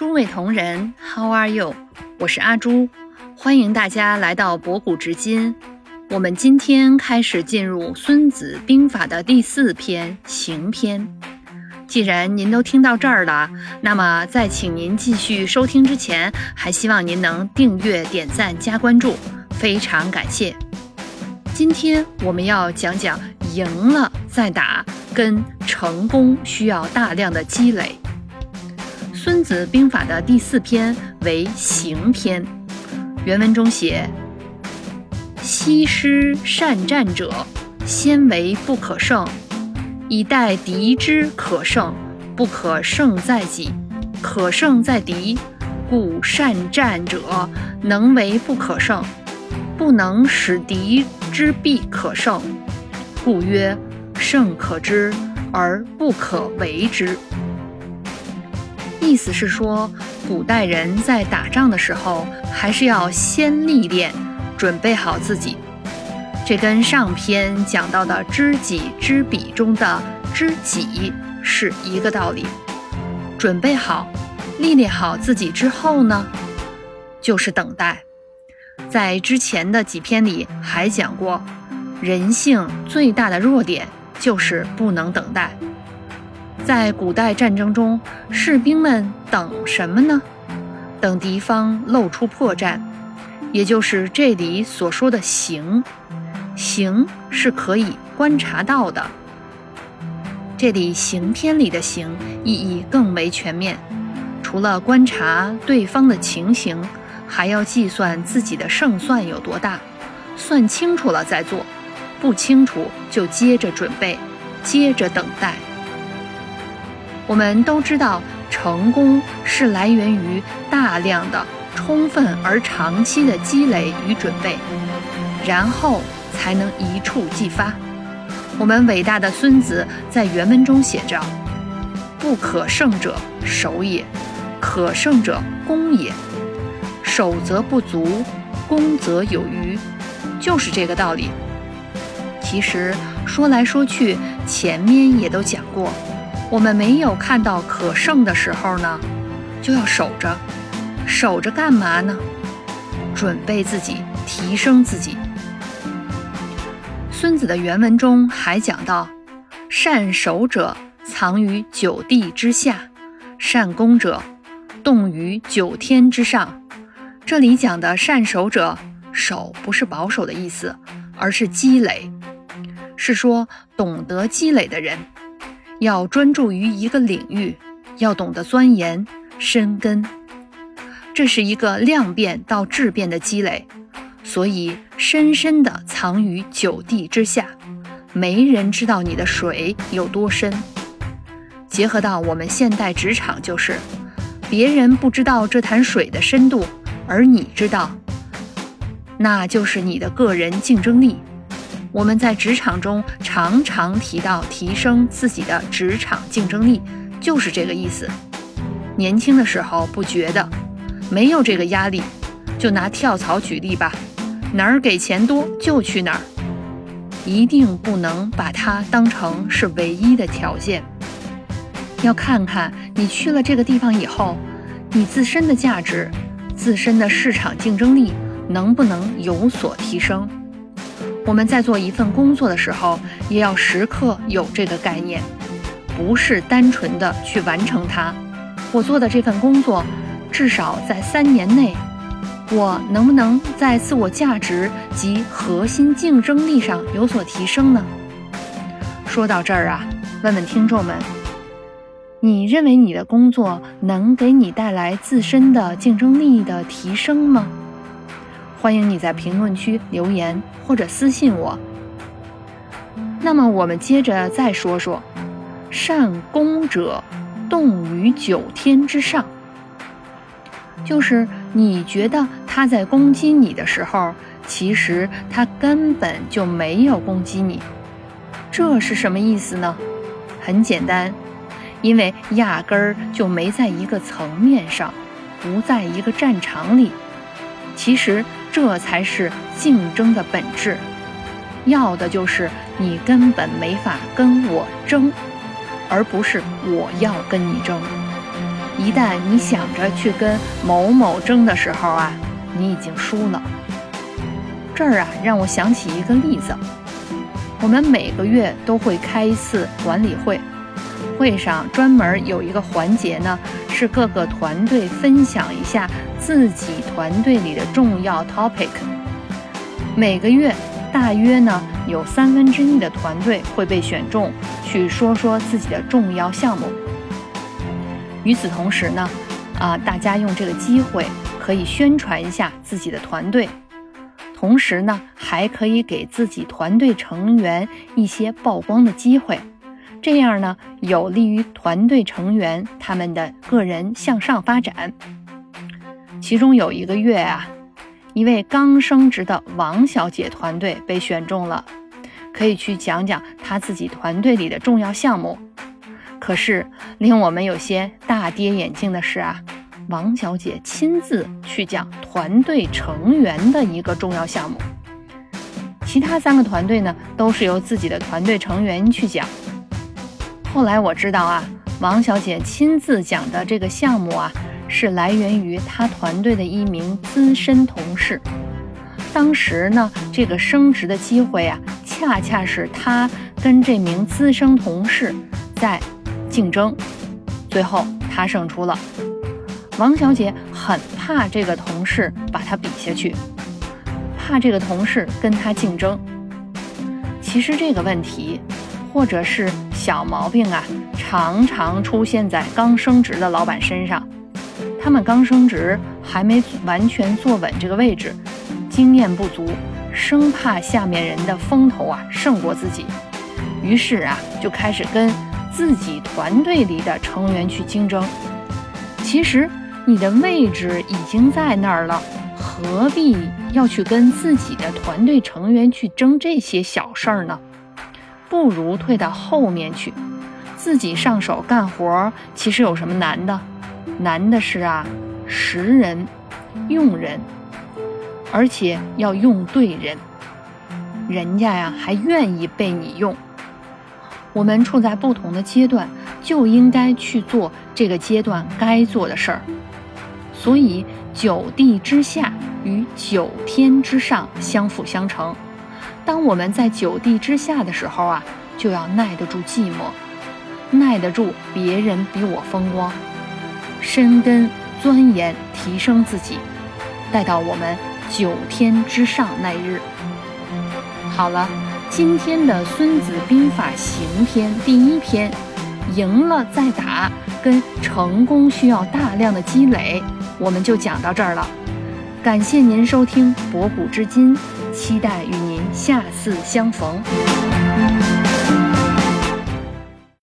诸位同仁，How are you？我是阿朱，欢迎大家来到博古知今。我们今天开始进入《孙子兵法》的第四篇《行篇》。既然您都听到这儿了，那么在请您继续收听之前，还希望您能订阅、点赞、加关注，非常感谢。今天我们要讲讲赢了再打，跟成功需要大量的积累。《孙子兵法》的第四篇为行篇，原文中写：“西施善战者，先为不可胜，以待敌之可胜。不可胜在己，可胜在敌。故善战者能为不可胜，不能使敌之必可胜。故曰：胜可知而不可为之。”意思是说，古代人在打仗的时候，还是要先历练，准备好自己。这跟上篇讲到的“知己知彼”中的“知己”是一个道理。准备好，历练好自己之后呢，就是等待。在之前的几篇里还讲过，人性最大的弱点就是不能等待。在古代战争中，士兵们等什么呢？等敌方露出破绽，也就是这里所说的“行”。行是可以观察到的。这里“行篇”里的“行”意义更为全面，除了观察对方的情形，还要计算自己的胜算有多大，算清楚了再做，不清楚就接着准备，接着等待。我们都知道，成功是来源于大量的、充分而长期的积累与准备，然后才能一触即发。我们伟大的孙子在原文中写着：“不可胜者守也，可胜者攻也。守则不足，攻则有余。”就是这个道理。其实说来说去，前面也都讲过。我们没有看到可胜的时候呢，就要守着，守着干嘛呢？准备自己，提升自己。孙子的原文中还讲到：善守者藏于九地之下，善攻者动于九天之上。这里讲的善守者，守不是保守的意思，而是积累，是说懂得积累的人。要专注于一个领域，要懂得钻研深耕，这是一个量变到质变的积累，所以深深的藏于九地之下，没人知道你的水有多深。结合到我们现代职场，就是别人不知道这潭水的深度，而你知道，那就是你的个人竞争力。我们在职场中常常提到提升自己的职场竞争力，就是这个意思。年轻的时候不觉得，没有这个压力，就拿跳槽举例吧，哪儿给钱多就去哪儿，一定不能把它当成是唯一的条件。要看看你去了这个地方以后，你自身的价值、自身的市场竞争力能不能有所提升。我们在做一份工作的时候，也要时刻有这个概念，不是单纯的去完成它。我做的这份工作，至少在三年内，我能不能在自我价值及核心竞争力上有所提升呢？说到这儿啊，问问听众们，你认为你的工作能给你带来自身的竞争力的提升吗？欢迎你在评论区留言或者私信我。那么我们接着再说说，善攻者动于九天之上，就是你觉得他在攻击你的时候，其实他根本就没有攻击你，这是什么意思呢？很简单，因为压根儿就没在一个层面上，不在一个战场里。其实。这才是竞争的本质，要的就是你根本没法跟我争，而不是我要跟你争。一旦你想着去跟某某争的时候啊，你已经输了。这儿啊，让我想起一个例子。我们每个月都会开一次管理会，会上专门有一个环节呢，是各个团队分享一下自己团队里的重要 topic。每个月大约呢有三分之一的团队会被选中，去说说自己的重要项目。与此同时呢，啊，大家用这个机会可以宣传一下自己的团队。同时呢，还可以给自己团队成员一些曝光的机会，这样呢，有利于团队成员他们的个人向上发展。其中有一个月啊，一位刚升职的王小姐团队被选中了，可以去讲讲她自己团队里的重要项目。可是令我们有些大跌眼镜的是啊。王小姐亲自去讲团队成员的一个重要项目，其他三个团队呢都是由自己的团队成员去讲。后来我知道啊，王小姐亲自讲的这个项目啊，是来源于她团队的一名资深同事。当时呢，这个升职的机会啊，恰恰是她跟这名资深同事在竞争，最后她胜出了。王小姐很怕这个同事把她比下去，怕这个同事跟她竞争。其实这个问题，或者是小毛病啊，常常出现在刚升职的老板身上。他们刚升职，还没完全坐稳这个位置，经验不足，生怕下面人的风头啊胜过自己，于是啊就开始跟自己团队里的成员去竞争。其实。你的位置已经在那儿了，何必要去跟自己的团队成员去争这些小事儿呢？不如退到后面去，自己上手干活。其实有什么难的？难的是啊，识人、用人，而且要用对人，人家呀还愿意被你用。我们处在不同的阶段，就应该去做这个阶段该做的事儿。所以，九地之下与九天之上相辅相成。当我们在九地之下的时候啊，就要耐得住寂寞，耐得住别人比我风光，深根钻研，提升自己。待到我们九天之上那日，好了，今天的《孙子兵法·行篇》第一篇，赢了再打，跟成功需要大量的积累。我们就讲到这儿了，感谢您收听博古知今，期待与您下次相逢。